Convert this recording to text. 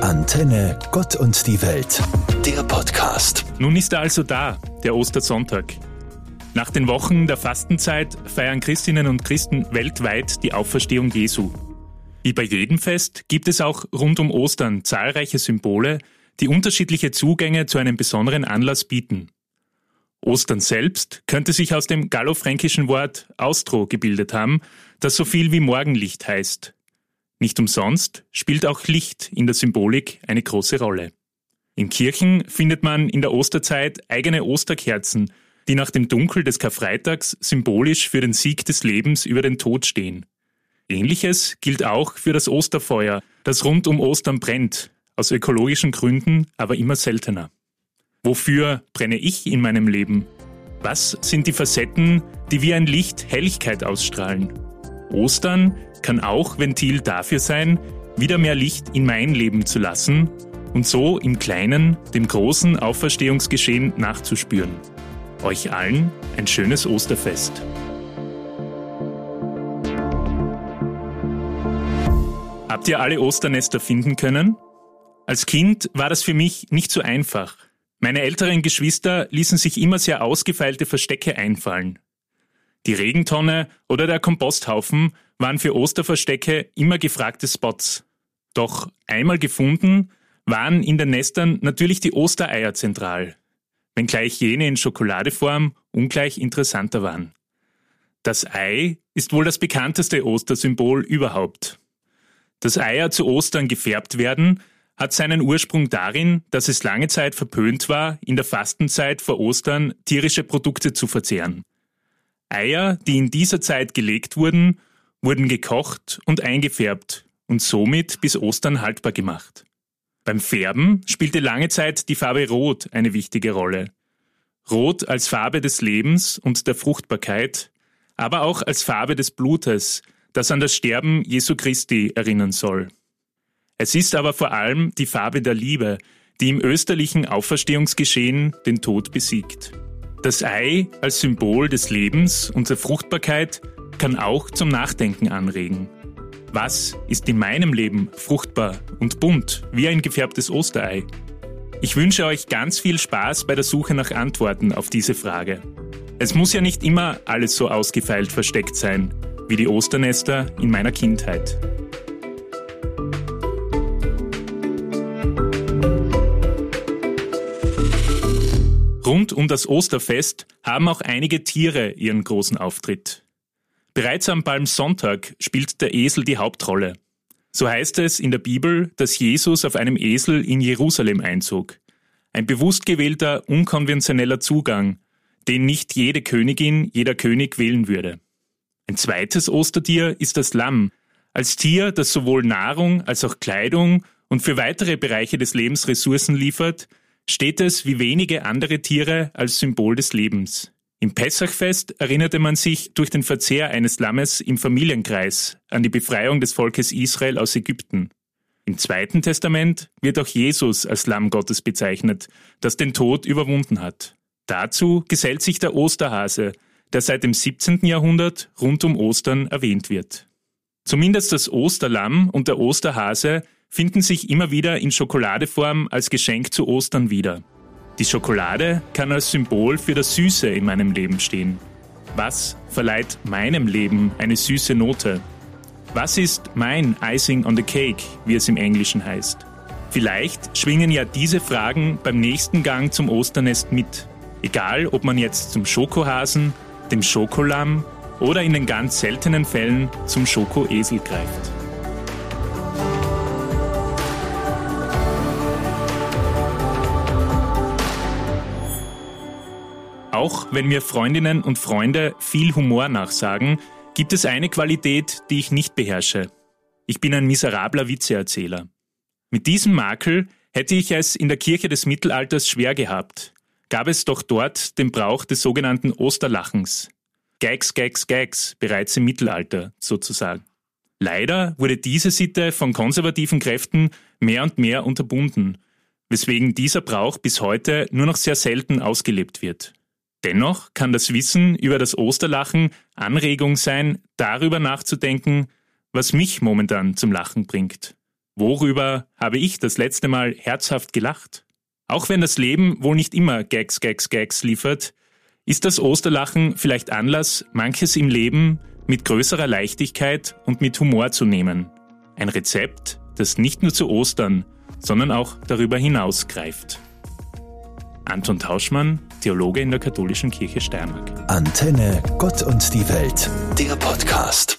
Antenne Gott und die Welt, der Podcast. Nun ist er also da, der Ostersonntag. Nach den Wochen der Fastenzeit feiern Christinnen und Christen weltweit die Auferstehung Jesu. Wie bei jedem Fest gibt es auch rund um Ostern zahlreiche Symbole, die unterschiedliche Zugänge zu einem besonderen Anlass bieten. Ostern selbst könnte sich aus dem gallofränkischen Wort Austro gebildet haben, das so viel wie Morgenlicht heißt. Nicht umsonst spielt auch Licht in der Symbolik eine große Rolle. In Kirchen findet man in der Osterzeit eigene Osterkerzen, die nach dem Dunkel des Karfreitags symbolisch für den Sieg des Lebens über den Tod stehen. Ähnliches gilt auch für das Osterfeuer, das rund um Ostern brennt, aus ökologischen Gründen aber immer seltener. Wofür brenne ich in meinem Leben? Was sind die Facetten, die wie ein Licht Helligkeit ausstrahlen? Ostern kann auch Ventil dafür sein, wieder mehr Licht in mein Leben zu lassen und so im Kleinen dem großen Auferstehungsgeschehen nachzuspüren. Euch allen ein schönes Osterfest. Habt ihr alle Osternester finden können? Als Kind war das für mich nicht so einfach. Meine älteren Geschwister ließen sich immer sehr ausgefeilte Verstecke einfallen. Die Regentonne oder der Komposthaufen waren für Osterverstecke immer gefragte Spots. Doch einmal gefunden waren in den Nestern natürlich die Ostereier zentral, wenngleich jene in Schokoladeform ungleich interessanter waren. Das Ei ist wohl das bekannteste Ostersymbol überhaupt. Dass Eier zu Ostern gefärbt werden, hat seinen Ursprung darin, dass es lange Zeit verpönt war, in der Fastenzeit vor Ostern tierische Produkte zu verzehren. Eier, die in dieser Zeit gelegt wurden, wurden gekocht und eingefärbt und somit bis Ostern haltbar gemacht. Beim Färben spielte lange Zeit die Farbe Rot eine wichtige Rolle. Rot als Farbe des Lebens und der Fruchtbarkeit, aber auch als Farbe des Blutes, das an das Sterben Jesu Christi erinnern soll. Es ist aber vor allem die Farbe der Liebe, die im österlichen Auferstehungsgeschehen den Tod besiegt. Das Ei als Symbol des Lebens und der Fruchtbarkeit kann auch zum Nachdenken anregen. Was ist in meinem Leben fruchtbar und bunt wie ein gefärbtes Osterei? Ich wünsche euch ganz viel Spaß bei der Suche nach Antworten auf diese Frage. Es muss ja nicht immer alles so ausgefeilt versteckt sein, wie die Osternester in meiner Kindheit. Rund um das Osterfest haben auch einige Tiere ihren großen Auftritt. Bereits am Palmsonntag spielt der Esel die Hauptrolle. So heißt es in der Bibel, dass Jesus auf einem Esel in Jerusalem einzog. Ein bewusst gewählter, unkonventioneller Zugang, den nicht jede Königin, jeder König wählen würde. Ein zweites Ostertier ist das Lamm, als Tier, das sowohl Nahrung als auch Kleidung und für weitere Bereiche des Lebens Ressourcen liefert, steht es wie wenige andere Tiere als Symbol des Lebens. Im Pessachfest erinnerte man sich durch den Verzehr eines Lammes im Familienkreis an die Befreiung des Volkes Israel aus Ägypten. Im Zweiten Testament wird auch Jesus als Lamm Gottes bezeichnet, das den Tod überwunden hat. Dazu gesellt sich der Osterhase, der seit dem 17. Jahrhundert rund um Ostern erwähnt wird. Zumindest das Osterlamm und der Osterhase finden sich immer wieder in Schokoladeform als Geschenk zu Ostern wieder. Die Schokolade kann als Symbol für das Süße in meinem Leben stehen. Was verleiht meinem Leben eine süße Note? Was ist mein Icing on the Cake, wie es im Englischen heißt? Vielleicht schwingen ja diese Fragen beim nächsten Gang zum Osternest mit. Egal, ob man jetzt zum Schokohasen, dem Schokolamm oder in den ganz seltenen Fällen zum Schokoesel greift. Auch wenn mir Freundinnen und Freunde viel Humor nachsagen, gibt es eine Qualität, die ich nicht beherrsche. Ich bin ein miserabler Witzeerzähler. Mit diesem Makel hätte ich es in der Kirche des Mittelalters schwer gehabt. Gab es doch dort den Brauch des sogenannten Osterlachens. Gags, Gags, Gags, bereits im Mittelalter sozusagen. Leider wurde diese Sitte von konservativen Kräften mehr und mehr unterbunden, weswegen dieser Brauch bis heute nur noch sehr selten ausgelebt wird. Dennoch kann das Wissen über das Osterlachen Anregung sein, darüber nachzudenken, was mich momentan zum Lachen bringt. Worüber habe ich das letzte Mal herzhaft gelacht? Auch wenn das Leben wohl nicht immer Gags, Gags, Gags liefert, ist das Osterlachen vielleicht Anlass, manches im Leben mit größerer Leichtigkeit und mit Humor zu nehmen. Ein Rezept, das nicht nur zu Ostern, sondern auch darüber hinaus greift. Anton Tauschmann, Theologe in der Katholischen Kirche Steiermark. Antenne Gott und die Welt, der Podcast.